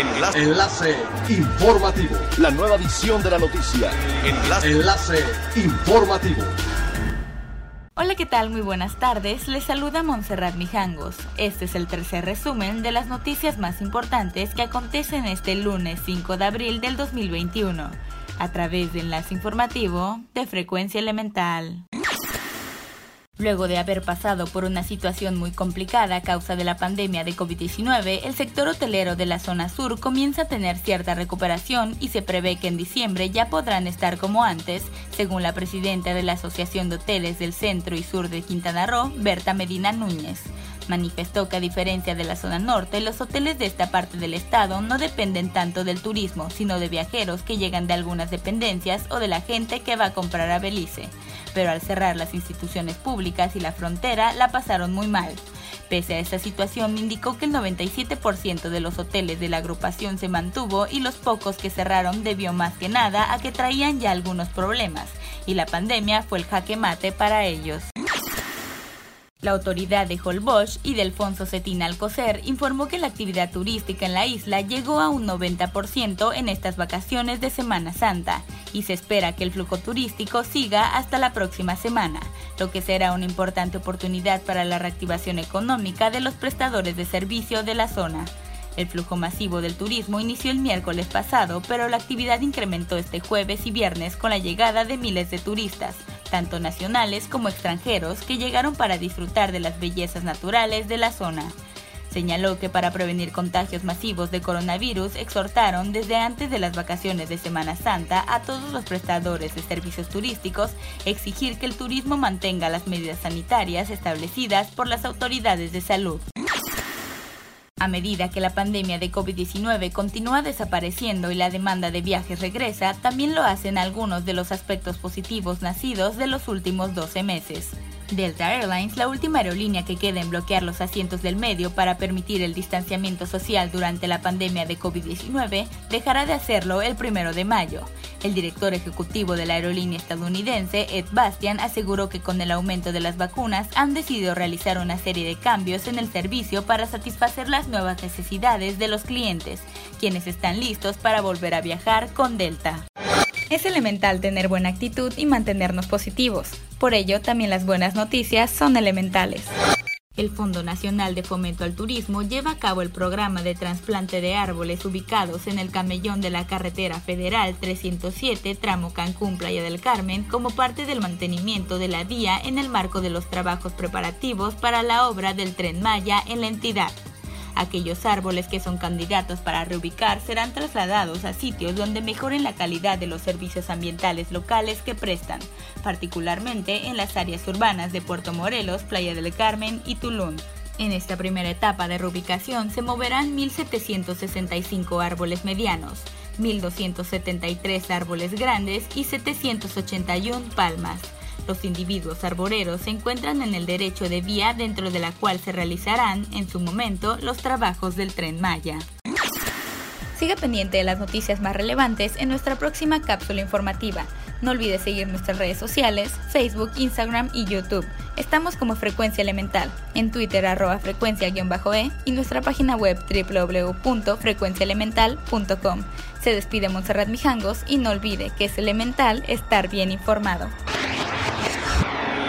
Enlace. Enlace informativo. La nueva edición de la noticia. Enlace. Enlace informativo. Hola, ¿qué tal? Muy buenas tardes. Les saluda Montserrat Mijangos. Este es el tercer resumen de las noticias más importantes que acontecen este lunes 5 de abril del 2021, a través de Enlace Informativo de Frecuencia Elemental. Luego de haber pasado por una situación muy complicada a causa de la pandemia de COVID-19, el sector hotelero de la zona sur comienza a tener cierta recuperación y se prevé que en diciembre ya podrán estar como antes, según la presidenta de la Asociación de Hoteles del Centro y Sur de Quintana Roo, Berta Medina Núñez. Manifestó que a diferencia de la zona norte, los hoteles de esta parte del estado no dependen tanto del turismo, sino de viajeros que llegan de algunas dependencias o de la gente que va a comprar a Belice pero al cerrar las instituciones públicas y la frontera la pasaron muy mal. Pese a esta situación, indicó que el 97% de los hoteles de la agrupación se mantuvo y los pocos que cerraron debió más que nada a que traían ya algunos problemas, y la pandemia fue el jaque mate para ellos. La autoridad de Holbox y de Alfonso Cetina Alcocer informó que la actividad turística en la isla llegó a un 90% en estas vacaciones de Semana Santa y se espera que el flujo turístico siga hasta la próxima semana, lo que será una importante oportunidad para la reactivación económica de los prestadores de servicio de la zona. El flujo masivo del turismo inició el miércoles pasado, pero la actividad incrementó este jueves y viernes con la llegada de miles de turistas, tanto nacionales como extranjeros, que llegaron para disfrutar de las bellezas naturales de la zona. Señaló que para prevenir contagios masivos de coronavirus exhortaron desde antes de las vacaciones de Semana Santa a todos los prestadores de servicios turísticos exigir que el turismo mantenga las medidas sanitarias establecidas por las autoridades de salud. A medida que la pandemia de COVID-19 continúa desapareciendo y la demanda de viajes regresa, también lo hacen algunos de los aspectos positivos nacidos de los últimos 12 meses. Delta Airlines, la última aerolínea que queda en bloquear los asientos del medio para permitir el distanciamiento social durante la pandemia de COVID-19, dejará de hacerlo el primero de mayo. El director ejecutivo de la aerolínea estadounidense, Ed Bastian, aseguró que con el aumento de las vacunas han decidido realizar una serie de cambios en el servicio para satisfacer las nuevas necesidades de los clientes, quienes están listos para volver a viajar con Delta. Es elemental tener buena actitud y mantenernos positivos. Por ello, también las buenas noticias son elementales. El Fondo Nacional de Fomento al Turismo lleva a cabo el programa de trasplante de árboles ubicados en el camellón de la carretera federal 307 tramo Cancún Playa del Carmen como parte del mantenimiento de la vía en el marco de los trabajos preparativos para la obra del tren Maya en la entidad. Aquellos árboles que son candidatos para reubicar serán trasladados a sitios donde mejoren la calidad de los servicios ambientales locales que prestan, particularmente en las áreas urbanas de Puerto Morelos, Playa del Carmen y Tulum. En esta primera etapa de reubicación se moverán 1.765 árboles medianos, 1.273 árboles grandes y 781 palmas. Los individuos arboreros se encuentran en el derecho de vía dentro de la cual se realizarán, en su momento, los trabajos del tren Maya. Siga pendiente de las noticias más relevantes en nuestra próxima cápsula informativa. No olvide seguir nuestras redes sociales, Facebook, Instagram y YouTube. Estamos como Frecuencia Elemental, en Twitter arroba frecuencia-e y nuestra página web www.frecuenciaelemental.com. Se despide Montserrat Mijangos y no olvide que es elemental estar bien informado.